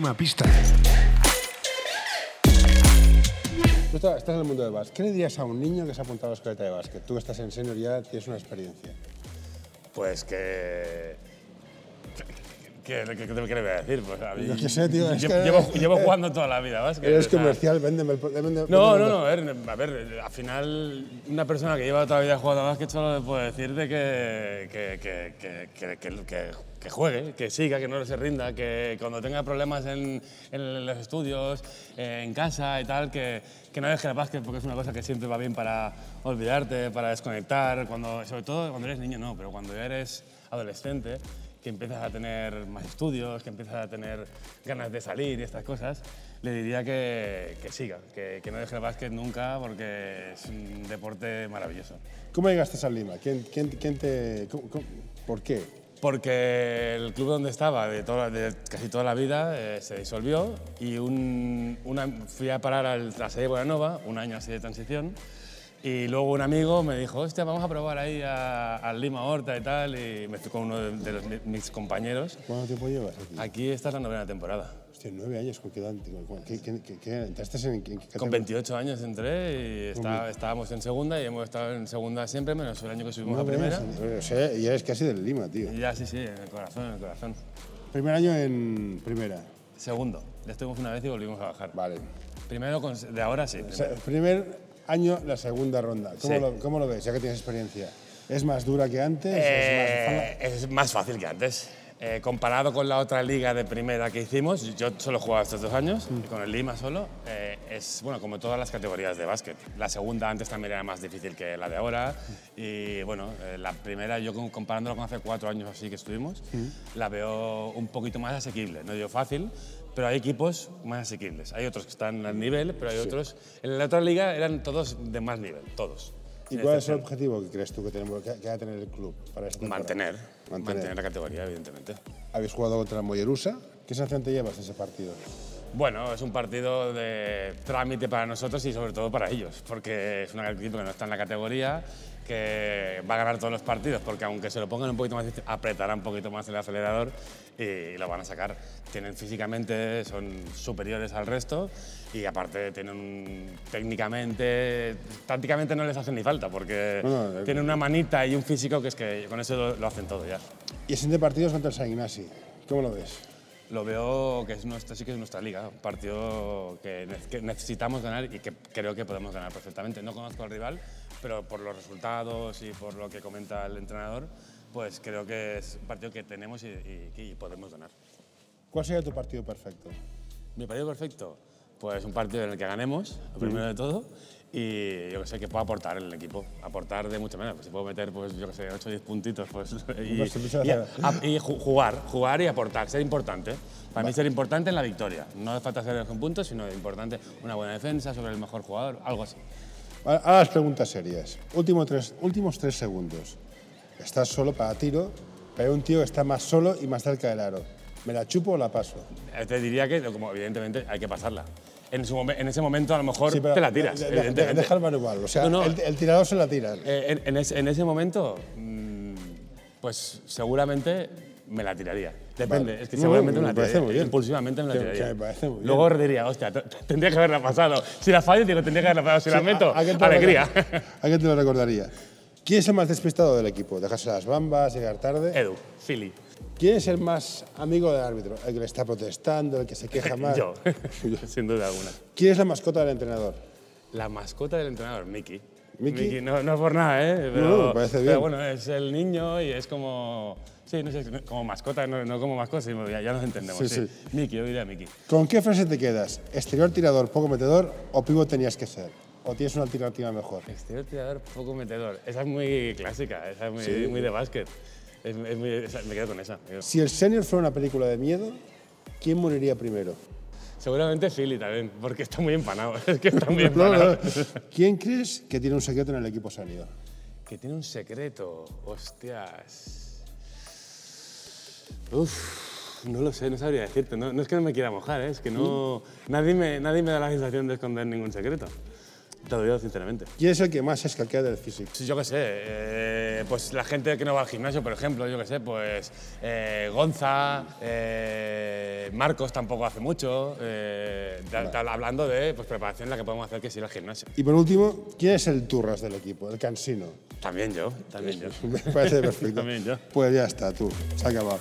Pista. Tú estás, en el mundo del básquet. ¿Qué le dirías a un niño que se ha apuntado a la escuela de básquet? Tú estás en senior ya tienes una experiencia. Pues que. ¿Qué, qué, qué, qué le voy a decir? Pues a mí- sé, tío, es Llevo, que- llevo- llevo jugando toda la vida, ¿vas? Eres comercial, véndeme el... véndeme- No, véndeme no, no, a ver, a ver, al final una persona que lleva toda la vida jugando a básquet solo le puede decirte que, que, que, que, juegue, que siga, que no se rinda, que cuando tenga problemas en, en los estudios, en casa y tal, que, que no deje el básquet porque es una cosa que siempre va bien para olvidarte, para desconectar, cuando, sobre todo cuando eres niño no, pero cuando ya eres adolescente, que empiezas a tener más estudios, que empiezas a tener ganas de salir y estas cosas, le diría que, que siga, que, que no deje el básquet nunca porque es un deporte maravilloso. ¿Cómo llegaste a Lima? ¿Quién, quién, quién te...? cómo- cómo- ¿Por qué? Porque el club donde estaba de, toda, de casi toda la vida eh, se disolvió y un, una, fui a parar al, a Sede Bonanova, un año así de transición, y luego un amigo me dijo, hostia, vamos a probar ahí al Lima Horta y tal, y me fui con uno de, de los- mis compañeros. ¿Cuánto tiempo llevas aquí? Aquí está la novena temporada. Hostia, nueve años, ¿con qué edad? ¿Con qué, qué, qué, qué- entraste en, en Con categoría? 28 años entré y está- estábamos en segunda y hemos estado en segunda siempre, menos el año que subimos a primera. O sea, y eres casi del Lima, tío. Ya, sí, sí, en el corazón, en el corazón. Primer año en primera. Segundo, ya estuvimos una vez y volvimos a bajar. Vale. Primero, con- de ahora sí. O sea, primer año, la segunda ronda. ¿Cómo, Sí. lo, cómo lo ves, ya que tienes experiencia? ¿Es más dura que antes? Eh, es más fácil que antes. Eh, comparado con la otra liga de primera que hicimos, yo solo he jugado estos dos años, Mm. y con el Lima solo, eh, es bueno, como todas las categorías de básquet. La segunda antes también era más difícil que la de ahora, y bueno, eh, la primera, yo comparándolo con hace cuatro años así que estuvimos, Mm. la veo un poquito más asequible. No digo fácil, pero hay equipos más asequibles. Hay otros que están al nivel, pero hay otros. En la otra liga eran todos de más nivel, todos. ¿Y cuál es el excepción. objetivo que crees tú que, tenemos, que, va a tener el club para esta? Mantener, Mantener. mantener la categoría, evidentemente. Habéis jugado contra Mollerusa. ¿Qué sensación te llevas de ese partido? Bueno, es un partido de trámite para nosotros y sobre todo para ellos, porque es un equipo que no está en la categoría, que va a ganar todos los partidos, porque aunque se lo pongan un poquito más difícil, apretará un poquito más el acelerador y lo van a sacar. Tienen físicamente, son superiores al resto y aparte tienen técnicamente, tácticamente no les hacen ni falta, porque No, no, tienen una manita y un físico que es que con eso lo, hacen todo ya. Y el siguiente partido es contra el San. ¿Cómo lo ves? Lo veo que es nuestra, sí que es nuestra liga, un partido que, ne- que necesitamos ganar y que creo que podemos ganar perfectamente. No conozco al rival, pero por los resultados y por lo que comenta el entrenador, pues creo que es un partido que tenemos y, y- y podemos ganar. ¿Cuál sería tu partido perfecto? Mi partido perfecto, pues un partido en el que ganemos, lo primero de todo, y yo que sé, que pueda aportar en el equipo, aportar de mucha manera. Pues si puedo meter, pues yo que sé, 8 o 10 puntitos, pues. Y, Pues y, hacer- a- y ju- jugar, jugar y aportar, ser importante. Para mí, ser importante en la victoria. No hace falta ser con puntos, sino importante una buena defensa sobre el mejor jugador, algo así. Ahora ahora las preguntas serias. Último tres, últimos tres segundos. Estás solo para tiro, pero hay un tío que está más solo y más cerca del aro. ¿Me la chupo o la paso? Eh, Te diría que, como evidentemente, hay que pasarla. En, su momen- en ese momento, a lo mejor Sí, te la tiras, de- de- de-. Deja el manual. O sea, No, no. El, el tirador se la tira. Eh, en, en ese, en ese momento, mm, pues seguramente me la tiraría. Depende, Vale. es que No, seguramente me me la tiraría. bien. Impulsivamente me la Que- tiraría. que me parece muy bien. Luego diría, hostia, tendría que haberla pasado. Si la fallo, digo, tendría que haberla pasado. Si la meto, ¿A- a te alegría. ¿A quién te lo recordaría? ¿Quién es el más despistado del equipo? ¿Dejarse las bambas, llegar tarde? Edu, Philly. ¿Quién es el más amigo del árbitro? ¿El que le está protestando, el que se queja más? Yo, sin duda alguna. ¿Quién es la mascota del entrenador? La mascota del entrenador, Mickey. ¿Mickey? no, no es por nada, ¿eh? Pero, No, me parece bien. pero bueno, es el niño y es como. Sí, no sé, como mascota, no, no como mascota, sino ya, ya nos entendemos. Sí, Sí, sí. Mickey, yo diría Mickey. ¿Con qué frase te quedas? ¿Exterior tirador, poco metedor o pivot tenías que ser? ¿O tienes una alternativa mejor? Exterior tirador, poco metedor. Esa es muy clásica, esa es muy, muy de básquet. Es, es muy, esa- me quedo con esa. digo. Si el senior fuera una película de miedo, ¿quién moriría primero? Seguramente Philly también, porque está muy empanado. Es que está muy empanado. ¿Quién crees que tiene un secreto en el equipo senior? Que tiene un secreto, hostias. Uf, no lo sé, no sabría decirte. No, no es que no me quiera mojar, ¿eh? es que no. Nadie me, nadie me da la sensación de esconder ningún secreto. Te lo digo sinceramente. ¿Quién es el que más escaquea del físico? Sí, yo qué sé, eh, pues la gente que no va al gimnasio, por ejemplo, yo qué sé, pues eh, Gonza, eh, Marcos tampoco hace mucho, hablando de pues, preparación, la que podemos hacer que es ir al gimnasio. Y por último, ¿quién es el turras del equipo? El cansino. También yo, también yo. Me parece perfecto. También yo. Pues ya está, tú. Se ha acabado.